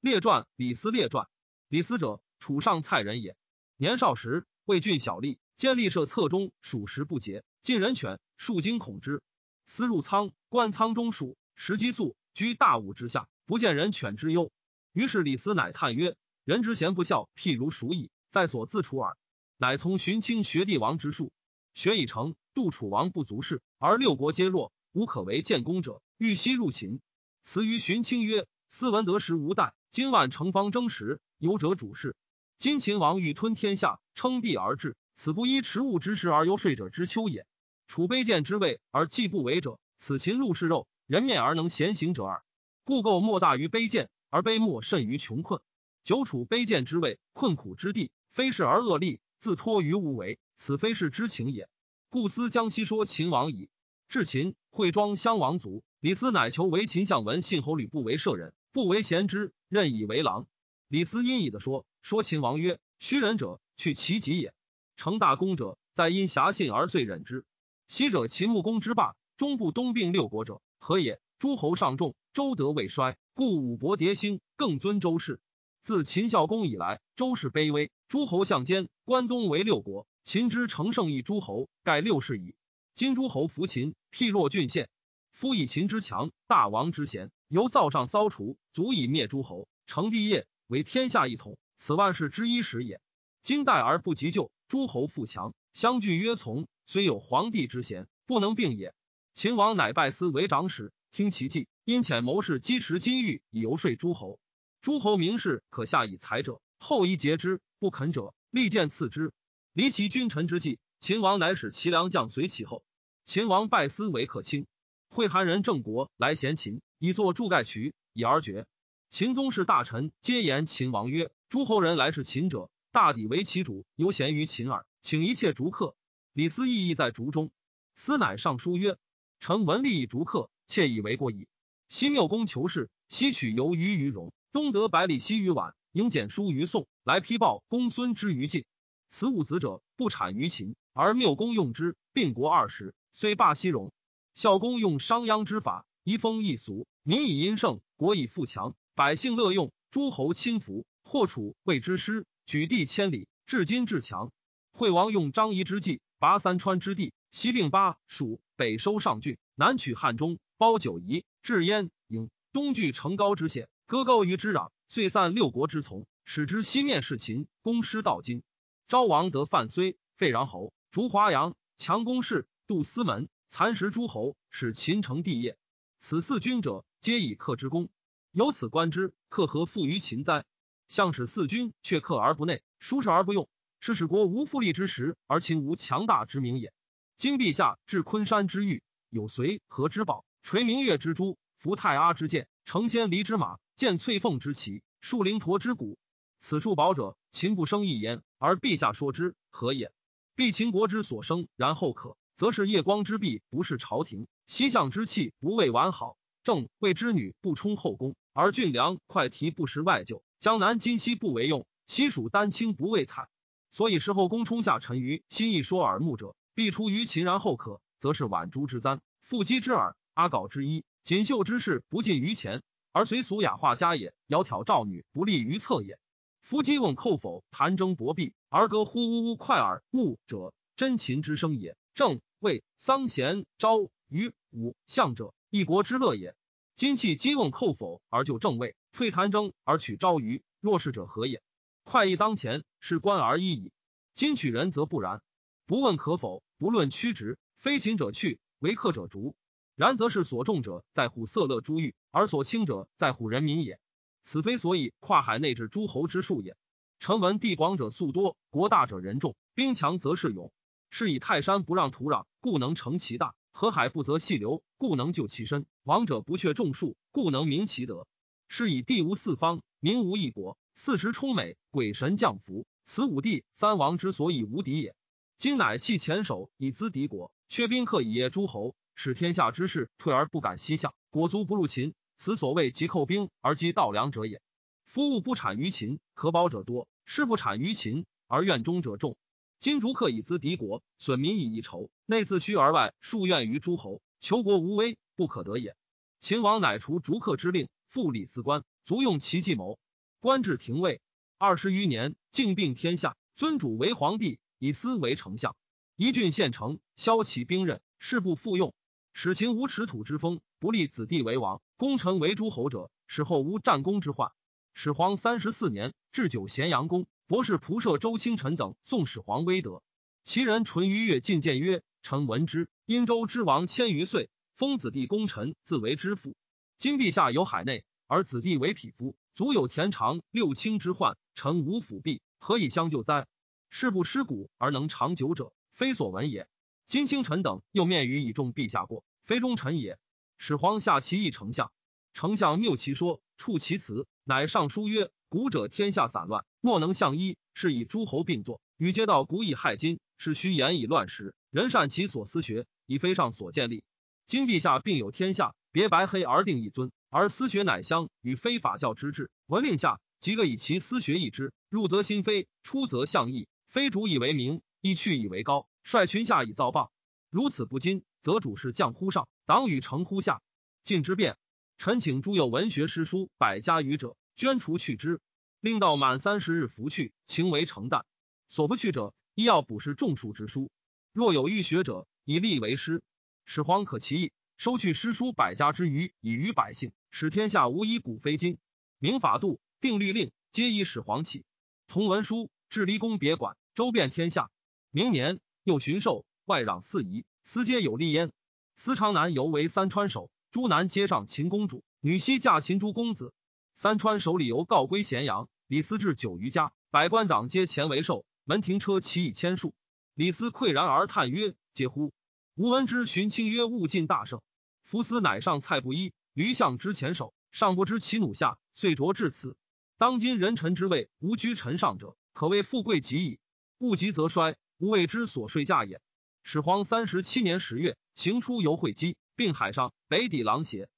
列传李斯列传。李斯者，楚上蔡人也。年少时，为郡小吏，兼吏射侧中，属实不节，近人犬，数惊恐之。思入仓，观仓中鼠，食鸡粟，居大屋之下，不见人犬之忧。于是李斯乃叹曰：“人之贤不孝，譬如鼠矣，在所自处耳。”乃从荀卿学帝王之术，学以成。杜楚王不足事，而六国皆弱，无可为建功者，欲西入秦。辞于荀卿曰：“斯文得时无待，今万城方争时，有者主事。今秦王欲吞天下，称帝而治，此不依持物之时而游说者之秋也。楚卑贱之位而既不为者，此秦入是肉人面而能闲行者耳。故构莫大于卑贱，而卑莫甚于穷困。久处卑贱之位，困苦之地，非是而恶利，自托于无为，此非是之情也。故思江西说秦王矣。至秦，会庄襄王卒，李斯乃求为秦相闻信侯吕不为舍人，不为贤之，任以为郎。李斯阴以的说，说秦王曰：“虚人者，去其己也；成大功者，在因侠信而遂忍之。昔者秦穆公之霸，终不东并六国者，何也？诸侯上众，周德未衰，故武伯迭兴，更尊周氏。自秦孝公以来，周氏卑微。”诸侯相间，关东为六国。秦之成胜一诸侯，盖六世矣。今诸侯服秦，譬若郡县。夫以秦之强，大王之贤，由灶上骚除，足以灭诸侯，成帝业，为天下一统。此万世之一时也。今代而不及救，诸侯富强，相聚曰从。虽有皇帝之贤，不能并也。秦王乃拜司为长史，听其计，因遣谋士积持金玉，以游说诸侯。诸侯名士可下以财者，后一节之。不肯者，利剑刺之。离其君臣之际，秦王乃使齐良将随其后。秦王拜司为客卿。会韩人郑国来贤秦，以作柱盖渠，以而绝。秦宗室大臣皆言秦王曰：“诸侯人来是秦者，大抵为其主，犹贤于秦耳。请一切逐客。”李斯意意在逐中。斯乃上书曰：“臣闻利以逐客，窃以为过矣。昔缪公求是，西取由于于荣，东得百里奚于宛。”应简书于宋，来批报公孙之于晋。此五子者，不产于秦，而缪公用之，并国二十，虽霸西戎。孝公用商鞅之法，移风易俗，民以殷盛，国以富强，百姓乐用，诸侯亲服。或楚谓之师，举地千里，至今至强。惠王用张仪之计，拔三川之地，西并巴蜀，北收上郡，南取汉中，包九夷，至燕郢，东据成高之险，割高于之壤。遂散六国之从，使之西面事秦，攻师到今。昭王得范睢、废穰侯，逐华阳，强攻势，杜司门，蚕食诸侯，使秦成帝业。此四君者，皆以克之功。由此观之，克何负于秦哉？相使四君却克而不内，疏士而不用，是使国无富利之时，而秦无强大之名也。今陛下至昆山之玉，有随和之宝，垂明月之珠，服太阿之剑，成仙离之马。见翠凤之旗，树灵驼之骨，此处宝者，秦不生一言，而陛下说之，何也？必秦国之所生，然后可，则是夜光之璧，不是朝廷；西向之器，不为完好。正谓之女不充后宫，而俊良快提不识外就。江南今夕不为用，西蜀丹青不为采。所以时后宫冲下沉于心意说耳目者，必出于秦，然后可，则是宛珠之簪，腹肌之耳，阿缟之衣，锦绣之饰，不尽于前。而随俗雅化家也，窈窕赵女不利于侧也。夫姬问寇否，谈争薄壁，而歌呼呜呜快耳目者，真秦之声也。正谓丧贤昭于武相者，一国之乐也。今弃姬问寇否而就正位，退谈争而取昭于若是者何也？快意当前，是官而已矣。今取人则不然，不问可否，不论曲直，非秦者去，为客者逐。然则是所重者在乎色乐珠玉，而所轻者在乎人民也。此非所以跨海内置诸侯之术也。臣闻地广者粟多，国大者人众，兵强则势勇。是以泰山不让土壤，故能成其大；河海不择细流，故能就其深。王者不却众数，故能明其德。是以地无四方，民无一国，四时充美，鬼神降福。此五帝三王之所以无敌也。今乃弃黔首以资敌国，缺宾客以业诸侯。使天下之士退而不敢西向，国足不入秦，此所谓急寇兵而击稻粮者也。夫物不产于秦，可保者多；事不产于秦，而怨中者众。今逐客以资敌国，损民以一筹，内自虚而外数怨于诸侯，求国无危，不可得也。秦王乃除逐客之令，复礼自官，足用其计谋。官至廷尉。二十余年，竟并天下，尊主为皇帝，以私为丞相。一郡县城，骁起兵刃，事不复用。使秦无耻土之风，不立子弟为王，功臣为诸侯者，使后无战功之患。始皇三十四年，置酒咸阳宫，博士仆射周清晨等宋始皇威德。其人淳于越进谏曰：“臣闻之，殷周之王千余岁，封子弟功臣，自为之父。今陛下有海内，而子弟为匹夫，足有田长六卿之患。臣无辅弼，何以相救哉？事不失古而能长久者，非所闻也。今清臣等又面于以重陛下过，非忠臣也。始皇下其议丞相，丞相谬其说，触其辞，乃上书曰：古者天下散乱，莫能相依，是以诸侯并作，与皆道古以害今。是虚言以乱时，人善其所思学，以非上所建立。今陛下并有天下，别白黑而定一尊，而思学乃相与非法教之治。闻令下，即各以其思学义之，入则心非，出则相异。非主以为名，亦去以为高，率群下以造谤。如此不矜，则主事降乎上，党与成乎下。晋之变，臣请诸有文学诗书百家语者，捐除去之，令到满三十日服去，情为成旦。所不去者。医要补是众数之书，若有欲学者，以立为师。始皇可其意，收去诗书百家之余，以于百姓，使天下无一古非今。明法度，定律令，皆以始皇起。同文书，治离宫别馆，周遍天下。明年，又巡狩，外攘四夷，司皆有利焉。司长南犹为三川守，诸南皆上秦公主，女西嫁秦诸公子。三川守李由告归咸阳，李斯至九余家，百官长皆前为寿。门庭车其以千数，李斯喟然而叹曰：“嗟乎！吾闻之荀卿曰：‘勿尽大圣。’夫斯乃上蔡不一，驴相之前首，尚不知其弩下，遂着至此。当今人臣之位，无居臣上者，可谓富贵极矣。物极则衰，吾谓之所睡驾也。”始皇三十七年十月，行出游会稽，并海上，北抵狼邪。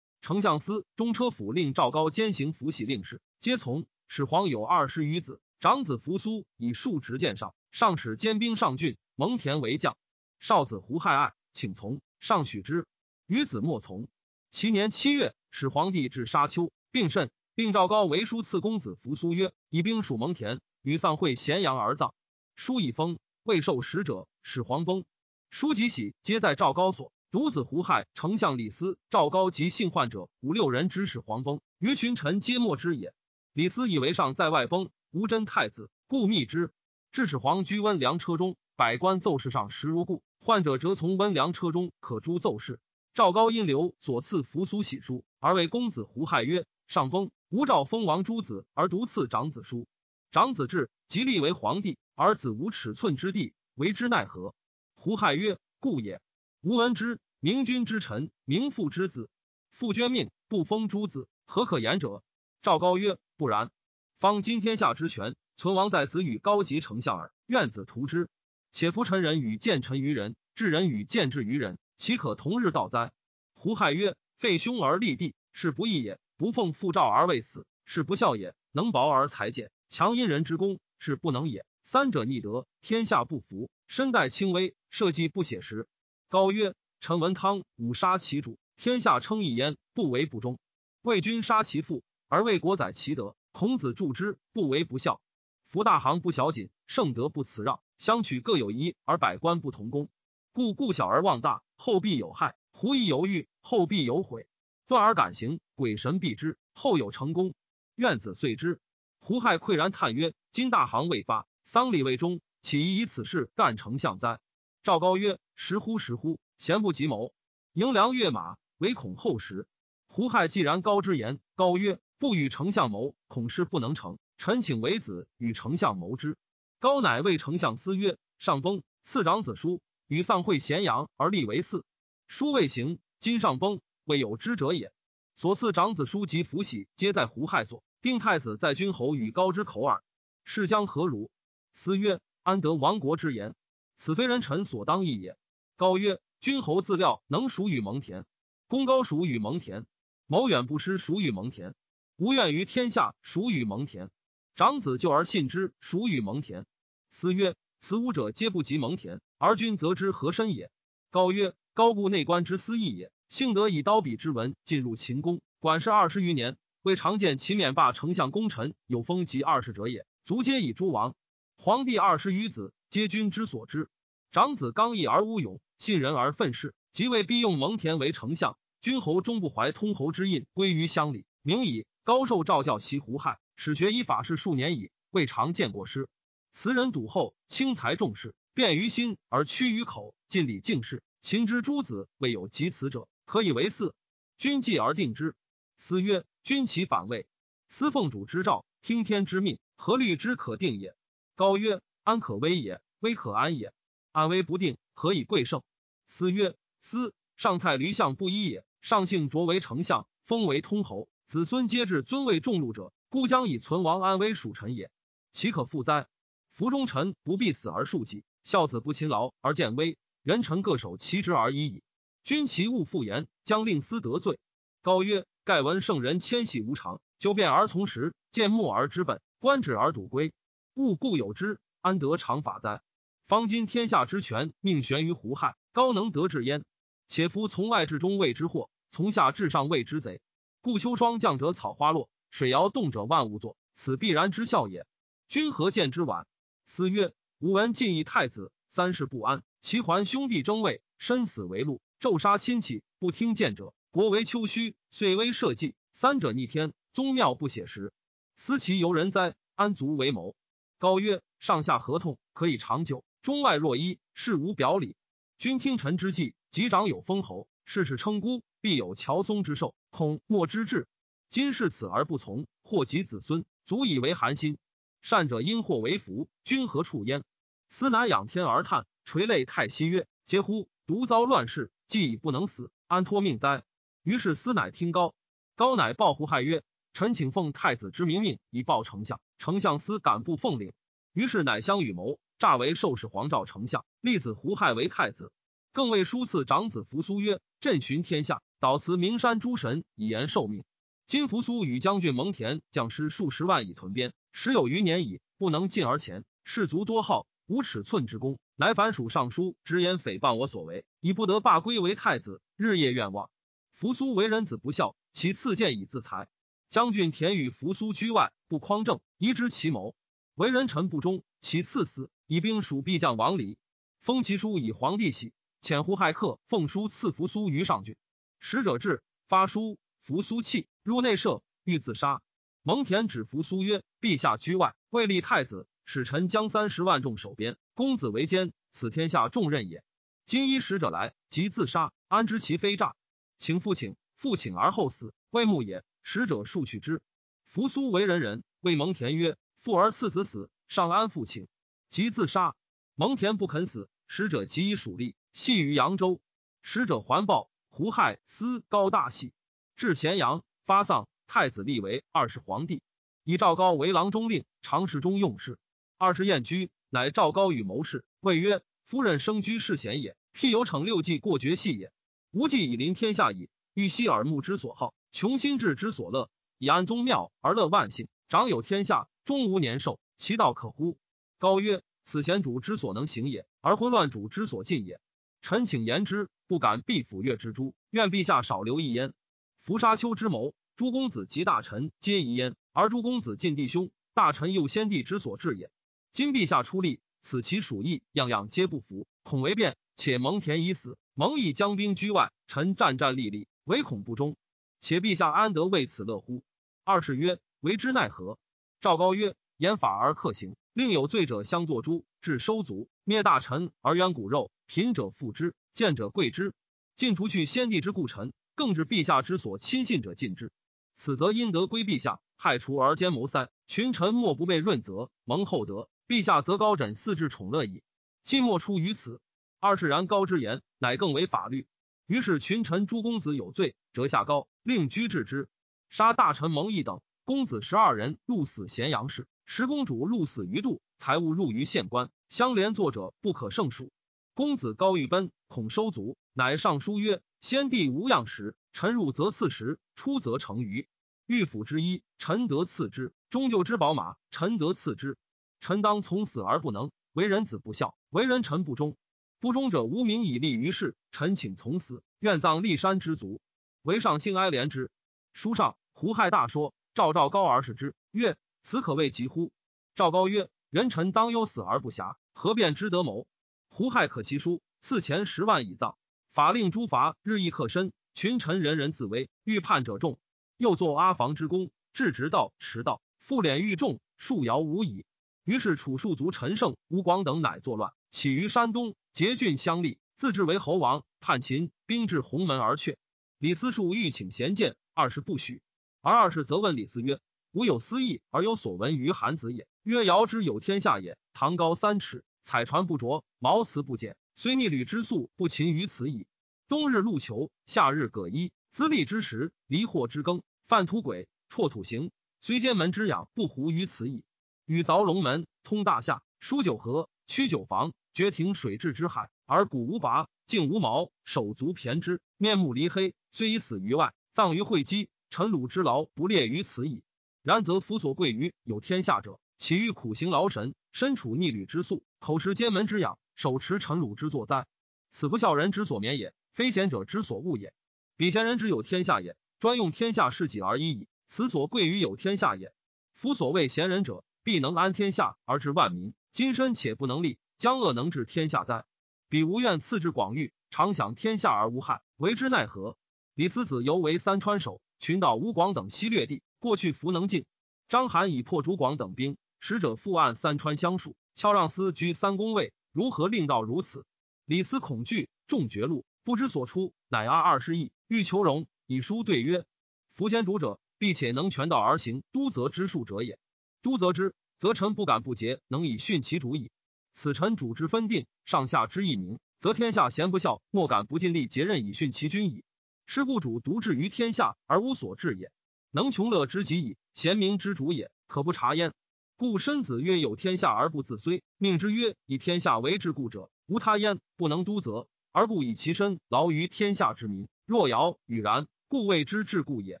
丞相司、中车府令赵高兼行符喜令事，皆从。始皇有二十余子。长子扶苏以数执剑上，上使兼兵上郡，蒙恬为将。少子胡亥爱，请从，上许之。余子莫从。其年七月，始皇帝至沙丘，病甚，并赵高为书赐公子扶苏曰：“以兵属蒙恬，与丧会咸阳而葬。”书已封，未受使者。始皇崩，书及喜，皆在赵高所。独子胡亥、丞相李斯、赵高及幸患者五六人之使黄崩，于群臣皆莫之也。李斯以为上在外崩。吴真太子故密之，至始皇居温凉车中，百官奏事上实如故。患者则从温凉车中可诛奏事。赵高因留所赐扶苏喜书，而为公子胡亥曰：“上崩，吾诏封王诸子，而独赐长子书。长子至，即立为皇帝，而子无尺寸之地，为之奈何？”胡亥曰：“故也。吾闻之，明君之臣，明父之子，父捐命不封诸子，何可言者？”赵高曰：“不然。”方今天下之权，存亡在子与高级丞相耳。愿子图之。且夫臣人与见臣于人，智人与见智于人，岂可同日道哉？胡亥曰：“废兄而立弟，是不义也；不奉父诏而未死，是不孝也；能薄而才简，强因人之功，是不能也。三者逆德，天下不服。身带轻微，社稷不写实。”高曰：“臣闻汤武杀其主，天下称义焉，不为不忠；魏君杀其父，而为国载其德。”孔子助之，不为不孝。夫大行不小谨，圣德不辞让，相取各有一，而百官不同功。故故小而忘大，后必有害；狐疑犹豫，后必有悔。断而敢行，鬼神避之，后有成功。愿子遂之。胡亥喟然叹曰：“今大行未发，丧礼未终，岂宜以此事干丞相哉？”赵高曰：“时乎时乎，贤不及谋。迎良跃马，唯恐后时。”胡亥既然高之言，高曰。不与丞相谋，恐事不能成。臣请为子与丞相谋之。高乃为丞相思曰：“上崩，赐长子书，与丧会咸阳而立为嗣。书未行，今上崩，未有知者也。所赐长子书及福玺，皆在胡亥所。定太子在君侯与高之口耳。是将何如？”思曰：“安得亡国之言？此非人臣所当议也。”高曰：“君侯自料能属与蒙恬，功高属与蒙恬，谋远不失属与蒙恬。”无怨于天下，孰与蒙恬？长子救而信之，孰与蒙恬？思曰：此五者皆不及蒙恬，而君则之何深也？高曰：高故内官之私议也。幸得以刀笔之文进入秦宫，管事二十余年，未常见秦免罢丞相功臣有封及二十者也，卒皆以诸王。皇帝二十余子，皆君之所知。长子刚毅而无勇，信人而愤世，即位必用蒙恬为丞相。君侯终不怀通侯之印，归于乡里。名矣。高寿诏教其胡亥，始学依法事数年矣，未尝见过师。此人笃厚，轻财重视，便于心而屈于口，尽礼敬事。秦之诸子未有及此者，可以为嗣。君继而定之。思曰：君其反位，司奉主之诏，听天之命，何虑之可定也？高曰：安可危也？危可安也？安危不定，何以贵盛？思曰：思上蔡驴相不一也。上姓卓为丞相，封为通侯，子孙皆至尊位重禄者，故将以存亡安危属臣也。岂可复哉？服忠臣不必死而庶己，孝子不勤劳而见危，人臣各守其职而已矣。君其勿复言，将令斯得罪。高曰：盖闻圣人迁徙无常，久变而从时，见末而知本，观止而笃归。物固有之，安得常法哉？方今天下之权，命悬于胡亥，高能得志焉。且夫从外至中谓之祸，从下至上谓之贼。故秋霜降者草花落，水摇动者万物作，此必然之效也。君何见之晚？思曰：吾闻晋义太子三世不安，其还兄弟争位，身死为戮，骤杀亲戚，不听谏者，国为丘墟，遂危社稷。三者逆天，宗庙不写实，思其由人哉？安足为谋？高曰：上下合同，可以长久；中外若一，事无表里。君听臣之计，及长有封侯，世事称孤，必有乔松之寿，恐莫之至。今视此而不从，祸及子孙，足以为寒心。善者因祸为福，君何处焉？思乃仰天而叹，垂泪太息曰：“嗟乎！独遭乱世，既已不能死，安托命哉？”于是思乃听高，高乃报胡亥曰：“臣请奉太子之明命，以报丞相。丞相思敢不奉领？”于是乃相与谋，诈为受使皇诏丞相，立子胡亥为太子。更为书赐长子扶苏曰：“朕巡天下，导辞名山诸神，以言受命。今扶苏与将军蒙恬将士数十万以屯边。”时有余年矣，不能进而前。士卒多好，无尺寸之功，乃反属尚书，直言诽谤我所为，以不得罢归为太子，日夜愿望。扶苏为人子不孝，其次见以自裁。将军田与扶苏居外，不匡正，疑之其谋。为人臣不忠，其次死，以兵属必将王离。封其书以皇帝玺，遣胡亥客奉书赐扶苏于上郡。使者至，发书，扶苏泣，入内舍，欲自杀。蒙恬指扶苏曰：“陛下居外，未立太子，使臣将三十万众守边，公子为奸，此天下重任也。今依使者来，即自杀，安知其非诈？请复请，复请而后死，未木也。使者数去之。扶苏为人仁，谓蒙恬曰：‘父而次子死，尚安父亲？’即自杀。蒙恬不肯死，使者即以属吏系于扬州。使者还报，胡亥思高大喜，至咸阳发丧。”太子立为二世皇帝，以赵高为郎中令，常侍中用事。二世宴居，乃赵高与谋士，谓曰：“夫人生居世贤也，辟有逞六计过绝戏也。无计以临天下矣，欲息耳目之所好，穷心志之所乐，以安宗庙而乐万姓。长有天下，终无年寿，其道可乎？”高曰：“此贤主之所能行也，而昏乱主之所尽也。臣请言之，不敢避抚越之诛，愿陛下少留一焉。伏沙丘之谋。”诸公子及大臣皆疑焉，而诸公子尽弟兄，大臣又先帝之所至也。今陛下出力，此其属意，样样皆不服，恐为变。且蒙恬已死，蒙毅将兵居外，臣战战栗栗，唯恐不忠。且陛下安得为此乐乎？二是曰：为之奈何？赵高曰：严法而克刑，令有罪者相作诛，至收族，灭大臣而冤骨肉，贫者富之，贱者贵之，尽除去先帝之故臣，更至陛下之所亲信者尽之。此则因得归陛下，害除而奸谋塞，群臣莫不被润泽蒙厚德。陛下则高枕四至宠乐矣。今莫出于此。二是然高之言，乃更为法律。于是群臣诸公子有罪，折下高，令居治之。杀大臣蒙毅等公子十二人，入死咸阳市。十公主入死于度，财物入于县官，相连作者不可胜数。公子高欲奔，恐收族，乃上书曰：先帝无恙时。臣入则赐食，出则成鱼。御府之一，臣得赐之；终究之宝马，臣得赐之。臣当从死而不能，为人子不孝，为人臣不忠。不忠者无名以立于世。臣请从死，愿葬骊山之族。为上幸哀怜之。书上胡亥大说，赵赵高而视之，曰：“此可谓疾乎？”赵高曰：“人臣当忧死而不暇，何便之得谋？”胡亥可其书，赐钱十万以葬。法令诸罚日益克深，群臣人人自危，欲叛者众。又作阿房之功，至直道、迟道，复敛欲众，数摇无已。于是楚庶族陈胜、吴广等乃作乱，起于山东，结郡相立，自治为侯王。叛秦，兵至鸿门而却。李斯数欲请贤谏，二世不许。而二世则问李斯曰：“吾有私意而有所闻于韩子也。曰：尧之有天下也，堂高三尺，彩船不着，毛瓷不减，虽逆旅之粟不勤于此矣。冬日露裘，夏日葛衣，资历之时，离祸之耕。”犯土鬼，辍土行，虽监门之养，不糊于此矣。禹凿龙门，通大夏，疏九河，曲九房，绝庭水至之海，而骨无拔，颈无毛，手足骈之，面目离黑，虽已死于外，葬于会稽。臣鲁之劳不列于此矣。然则夫所贵于有天下者，岂欲苦行劳神，身处逆旅之宿，口食监门之养，手持臣鲁之作哉？此不孝人之所免也，非贤者之所恶也。彼贤人之有天下也。专用天下事己而已矣，此所贵于有天下也。夫所谓贤人者，必能安天下而治万民。今身且不能立，将恶能治天下哉？彼无愿赐之广域，常享天下而无害，为之奈何？李思子犹为三川守，群岛吴广等西略地，过去弗能进。章邯以破主广等兵，使者复按三川相数，敲让司居三公位，如何令到如此？李斯恐惧，众绝路，不知所出，乃阿二十亿，欲求荣。以书对曰：“夫先主者，必且能全道而行都则之术者也。都则之，则臣不敢不节，能以训其主矣。此臣主之分定，上下之义明，则天下贤不孝，莫敢不尽力竭任以训其君矣。是故主独治于天下而无所治也，能穷乐之极矣。贤明之主也，可不察焉。故申子曰：有天下而不自虽，命之曰以天下为治故者，无他焉，不能都则，而不以其身劳于天下之民。若尧与然。”故谓之治故也。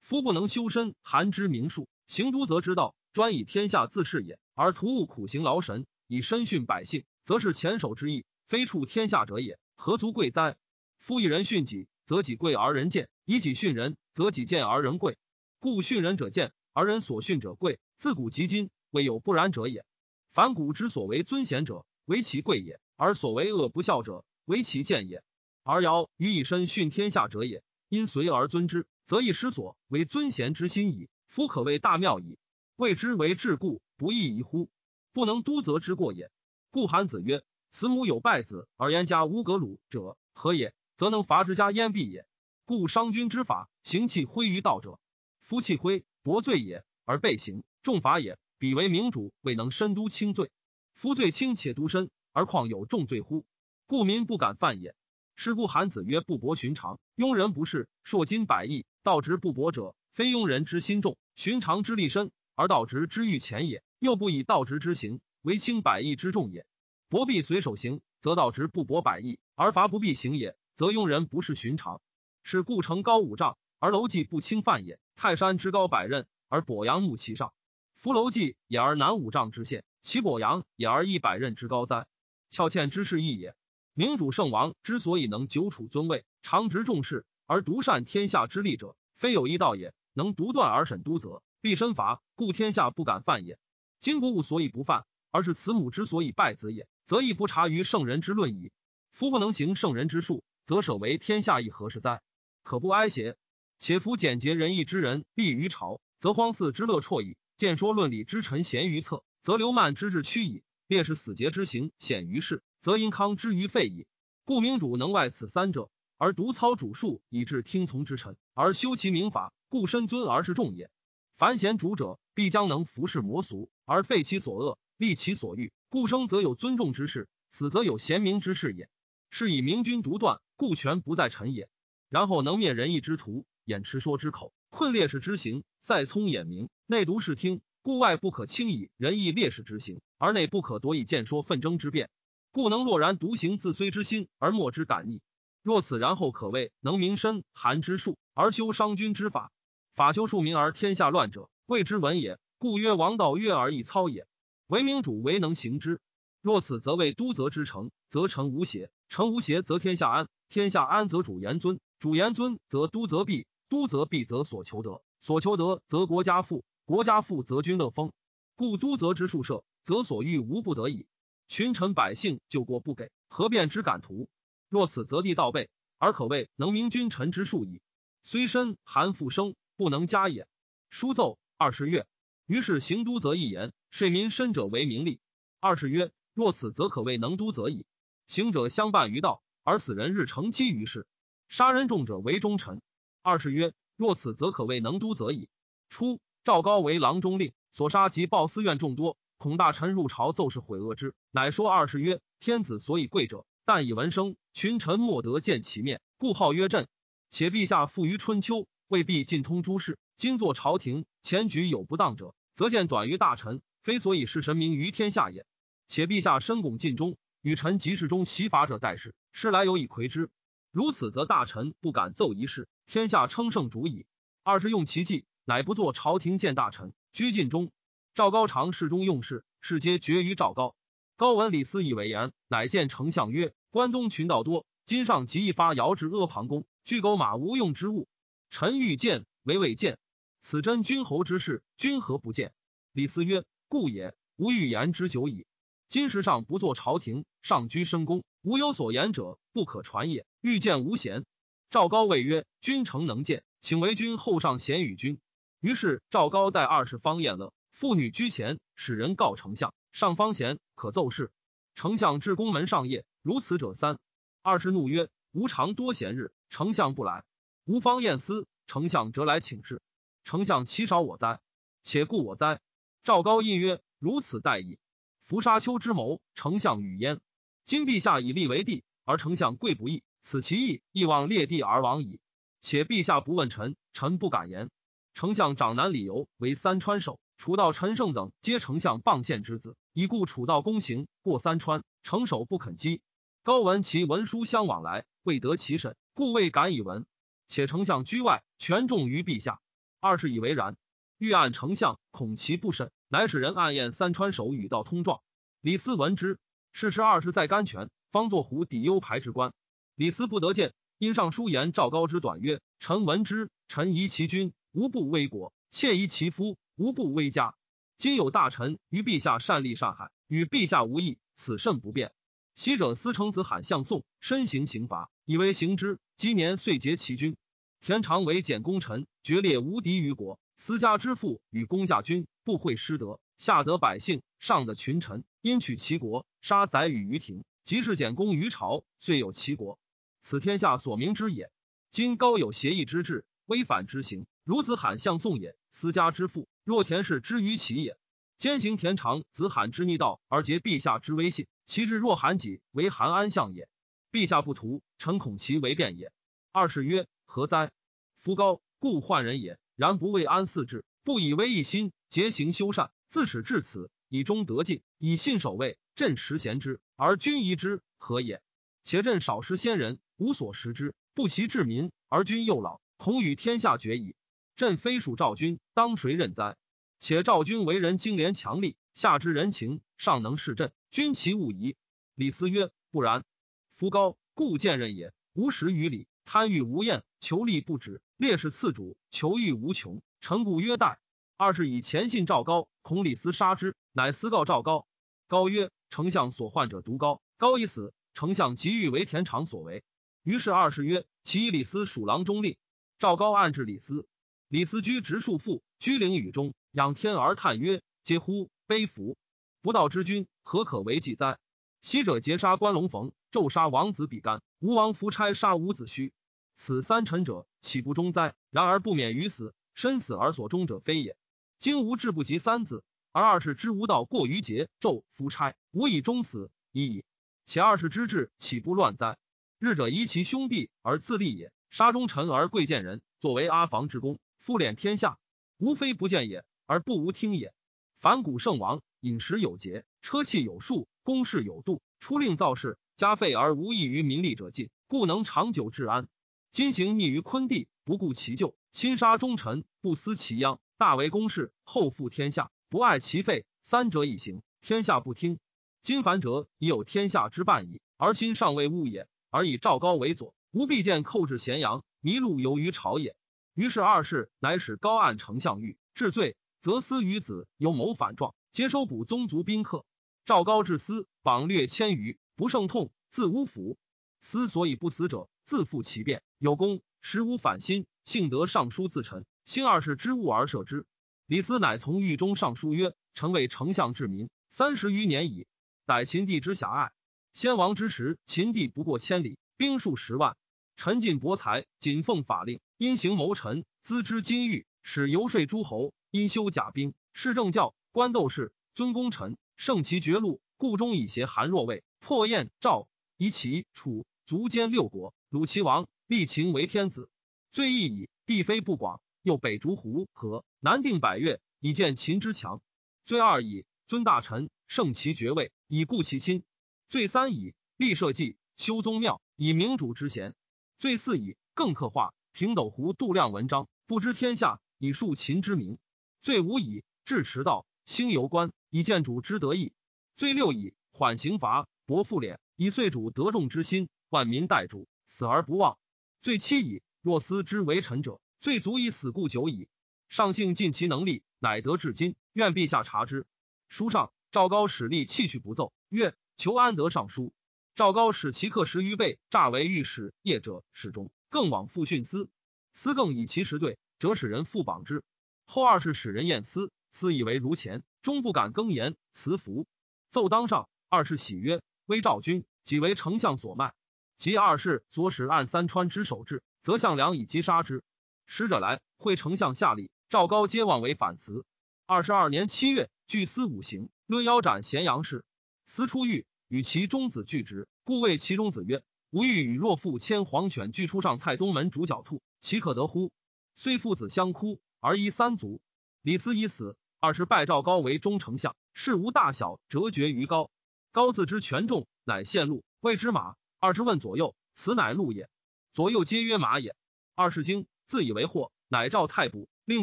夫不能修身，寒之名数，行都则之道，专以天下自是也。而徒务苦行劳神，以身训百姓，则是前手之意，非处天下者也。何足贵哉？夫一人训己，则己贵而人贱；以己训人，则己贱而人贵。故训人者贱，而人所训者贵。自古及今，未有不然者也。凡古之所为尊贤者，为其贵也；而所为恶不孝者，为其贱也。而尧于以身训天下者也。因随而尊之，则以失所为尊贤之心矣。夫可谓大妙矣。谓之为治故，不亦宜乎？不能都则之过也。故韩子曰：“慈母有败子而言家无格鲁者何也？则能伐之家焉必也。故商君之法，行气挥于道者，夫气挥薄罪也，而被刑重罚也。彼为明主，未能深都轻罪。夫罪轻且都深，而况有重罪乎？故民不敢犯也。”是故韩子曰：“不薄寻常，庸人不是。硕金百亿，道直不薄者，非庸人之心重，寻常之力深，而道直之欲浅也。又不以道直之行为轻百亿之重也。薄必随手行，则道直不薄百亿，而罚不必行也，则庸人不是寻常。是故城高五丈，而楼记不侵犯也；泰山之高百仞，而跛阳木其上。夫楼记也而南五丈之县，其跛阳也而一百仞之高哉？翘欠之势异也。”明主圣王之所以能久处尊位，常执重事而独善天下之利者，非有一道也。能独断而审都则，必身罚，故天下不敢犯也。今不物所以不犯，而是慈母之所以败子也，则亦不察于圣人之论矣。夫不能行圣人之术，则舍为天下亦何事哉？可不哀邪？且夫简洁仁义之人立于朝，则荒祀之乐辍矣；见说论理之臣贤于侧，则流慢之志屈矣；烈士死节之行显于世。则因康之于废矣。故明主能外此三者，而独操主术以致听从之臣，而修其明法，故身尊而是重也。凡贤主者，必将能服侍魔俗，而废其所恶，立其所欲。故生则有尊重之事，死则有贤明之事也。是以明君独断，故权不在臣也。然后能灭仁义之徒，掩持说之口，困烈士之行，塞聪眼明，内独视听。故外不可轻以仁义烈士之行，而内不可夺以见说纷争之辩。故能若然独行自虽之心，而莫之感逆。若此，然后可谓能明身寒之术，而修商君之法。法修庶民而天下乱者，谓之文也。故曰王道曰而易操也。唯明主唯能行之。若此，则为都则之成，则成无邪；成无邪，则天下安。天下安，则主言尊；主言尊，则都则必；都则必，则所求得。所求得，则国家富；国家富，则君乐丰。故都则之数设，则所欲无不得已。群臣百姓救过不给，何变之敢图？若此，则地道备，而可谓能明君臣之术矣。虽身韩复生，不能加也。书奏二十月，于是行都则一言，税民深者为名利。二是曰：若此，则可谓能都则矣。行者相伴于道，而死人日成积于世。杀人众者为忠臣。二是曰：若此，则可谓能都则矣。初，赵高为郎中令，所杀及报私怨众多，恐大臣入朝奏事毁恶之，乃说二是曰：天子所以贵者，但以闻声，群臣莫得见其面，故号曰朕。且陛下富于春秋，未必尽通诸事。今作朝廷，前举有不当者，则见短于大臣，非所以示神明于天下也。且陛下深拱尽忠，与臣及事中袭法者待事，时来有以魁之。如此，则大臣不敢奏一事，天下称圣主矣。二是用其计，乃不作朝廷见大臣，居尽忠。赵高常侍中用事，事皆决于赵高。高闻李斯以为言，乃见丞相曰：“关东群盗多，今上即一发遥至阿房宫，具狗马无用之物。臣欲见，唯未见。此真君侯之事，君何不见？”李斯曰：“故也。吾欲言之久矣。”今时上不作朝廷，上居深宫，无有所言者，不可传也。欲见无贤。赵高谓曰：“君诚能见，请为君后上贤与君。”于是赵高带二十方宴乐，妇女居前，使人告丞相：“上方贤，可奏事。”丞相至宫门上谒，如此者三。二十怒曰：“吾常多闲日，丞相不来。吾方宴思，丞相折来请示。丞相岂少我哉？且顾我哉？”赵高应曰：“如此待矣。”伏沙丘之谋，丞相与焉。今陛下以立为帝，而丞相贵不义，此其义，亦望列地而亡矣。且陛下不问臣，臣不敢言。丞相长男李由为三川守，楚道陈胜等皆丞相傍县之子，以故楚道公行过三川，城守不肯击。高闻其文书相往来，未得其审，故未敢以闻。且丞相居外，权重于陛下。二是以为然。欲按丞相，恐其不审。乃使人暗验三川守与道通状。李斯闻之，是时二十在甘泉，方作胡抵幽排之官。李斯不得见，因上书言赵高之短曰：“臣闻之，臣疑其君无不危国，妾疑其夫无不危家。今有大臣于陛下善立善海，与陛下无异，此甚不便。昔者司成子罕向宋，身行刑罚，以为行之。今年遂结其君。田常为简功臣，决裂无敌于国。私家之父与公家君。”不会失德，下得百姓，上得群臣，因取其国，杀宰予于庭，即是简公于朝，遂有其国。此天下所明之也。今高有协议之志，威反之行，孺子罕向宋也。私家之父，若田氏之于齐也。兼行田常子罕之逆道，而结陛下之威信，其志若韩己，为韩安相也。陛下不图，臣恐其为变也。二是曰：何哉？夫高故患人也，然不为安嗣志，不以为一心。节行修善，自始至此，以忠得敬，以信守卫。朕实贤之，而君疑之，何也？且朕少失先人，无所识之，不习治民，而君又老，恐与天下绝矣。朕非属赵君，当谁任哉？且赵君为人精廉强力，下知人情，上能事朕，君其勿疑。李斯曰：不然。夫高故见任也，无实于礼，贪欲无厌，求利不止，烈士次主，求欲无穷。臣故曰待。二是以前信赵高，恐李斯杀之，乃私告赵高。高曰：“丞相所患者独高。”高已死，丞相即欲为田常所为。于是二是曰：“其以李斯属郎中令。”赵高暗治李斯。李斯居直树父，居陵宇中，仰天而叹曰：“嗟乎！悲夫！不道之君，何可为继哉？昔者劫杀关龙逢，纣杀王子比干，吴王夫差杀伍子胥，此三臣者，岂不忠哉？然而不免于死，身死而所终者非也。”今无志不及三子，而二世之无道过于节纣夫差，无以终死已矣。且二世之志岂不乱哉？日者疑其兄弟而自立也，杀忠臣而贵贱人，作为阿房之功，复敛天下，无非不见也，而不无听也。凡古圣王，饮食有节，车器有数，公事有度，出令造事，加费而无益于民利者尽，故能长久治安。今行逆于昆地，不顾其咎，亲杀忠臣，不思其殃。大为公事，后负天下，不爱其废。三者以行，天下不听。今凡者已有天下之半矣，而今尚未悟也。而以赵高为左，吾必见寇至咸阳，麋鹿游于朝也。于是二世乃使高按丞相狱治罪，则司于子有谋反状，皆收捕宗族宾客。赵高至司榜略千余，不胜痛，自污府。司所以不死者，自负其变，有功，实无反心，幸得尚书自陈。兴二世之物而赦之。李斯乃从狱中上书曰：“臣为丞相治民三十余年矣，逮秦地之狭隘。先王之时，秦地不过千里，兵数十万。臣尽博才，谨奉法令，因行谋臣，资之金玉，使游说诸侯，因修甲兵，施政教，官斗士，尊功臣，胜其绝路。故中以挟韩若魏，破燕赵，夷齐楚，卒兼六国，鲁齐王，立秦为天子。罪亦矣，地非不广。”又北逐胡河，南定百越，以见秦之强。罪二矣，尊大臣，胜其爵位，以固其亲。罪三矣，立社稷，修宗庙，以明主之贤。罪四矣，更刻画平斗湖度量文章，不知天下，以树秦之名。罪五矣，治迟道，兴游官，以见主之得意。罪六矣，缓刑罚，薄赋敛，以遂主得众之心，万民待主，死而不忘。罪七矣，若思之为臣者。罪足以死故久矣。上幸尽其能力，乃得至今。愿陛下察之。书上，赵高使吏弃去不奏，曰：“求安得上书。”赵高使其客十余倍，诈为御史业者，始终更往复训司。司更以其实对，折使人复榜之。后二世使人验司，思以为如前，终不敢更言。辞服，奏当上。二世喜曰：“威赵君，即为丞相所卖。及二世所使按三川之守至，则项梁以击杀之。”使者来会丞相下吏，赵高皆望为反辞。二十二年七月，据司五行，论腰斩咸阳市。司出狱，与其中子俱职，故谓其中子曰：“吾欲与若父牵黄犬俱出上蔡东门逐角兔，岂可得乎？”虽父子相哭，而依三族。李斯已死，二是拜赵高为中丞相，事无大小，折决于高。高自知权重，乃献路，谓之马。二是问左右，此乃路也。左右皆曰马也。二是惊。自以为惑，乃召太卜，令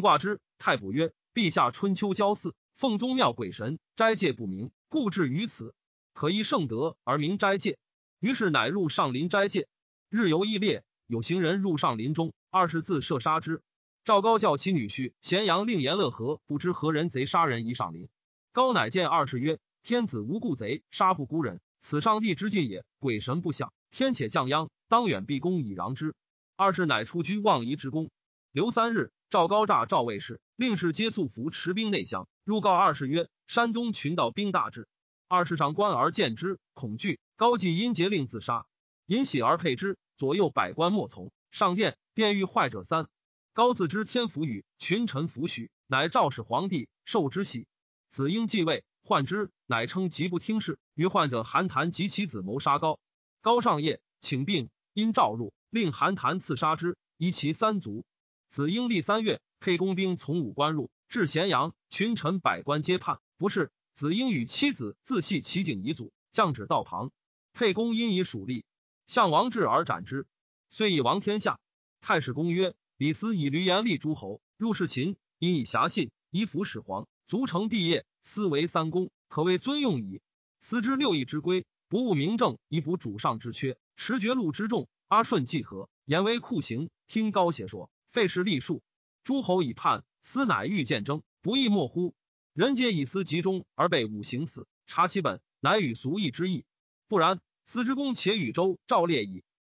卦之。太卜曰：“陛下春秋交祀，奉宗庙鬼神，斋戒不明，故至于此。可依圣德而明斋戒。”于是乃入上林斋戒。日游异烈，有行人入上林中，二十自射杀之。赵高叫其女婿咸阳令颜乐和，不知何人贼杀人以上林。高乃见二世曰：“天子无故贼，杀不孤人，此上帝之禁也。鬼神不祥，天且降殃，当远毕恭以攘之。”二世乃出居望夷之宫。留三日，赵高诈赵卫士，令士皆素服持兵内乡，入告二世曰：“山东群盗兵大至。”二世上观而见之，恐惧。高即因节令自杀，因喜而佩之。左右百官莫从。上殿，殿欲坏者三。高自知天福与群臣弗许，乃赵氏皇帝受之喜。子婴继位，患之，乃称疾不听事。于患者韩谈及其子谋杀高。高上夜请病，因召入。令韩谈刺杀之，夷其三族。子婴历三月，沛公兵从武关入，至咸阳，群臣百官皆叛。不是，子婴与妻子自弃其景遗祖，降旨道旁。沛公因以属吏，向王志而斩之，遂以亡天下。太史公曰：李斯以闾阎立诸侯，入世秦，因以侠信，以辅始皇，足成帝业。斯为三公，可谓尊用矣。斯之六艺之规，不务明政，以补主上之缺，持绝禄之重。阿顺既和，言为酷刑。听高邪说，费时立数。诸侯以叛，斯乃欲见争，不亦莫乎？人皆以私集中而被五行死，察其本，乃与俗义之意。不然，斯之公且与周赵烈矣。